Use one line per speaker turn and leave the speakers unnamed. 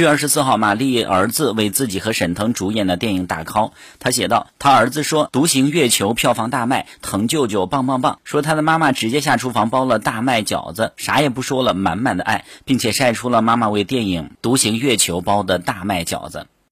七月二十四号，马丽儿子为自己和沈腾主演的电影打 call。他写道：“他儿子说《独行月球》票房大卖，腾舅舅棒棒棒。说他的妈妈直接下厨房包了大麦饺子，啥也不说了，满满的爱，并且晒出了妈妈为电影《独行月球》包的大麦饺子。”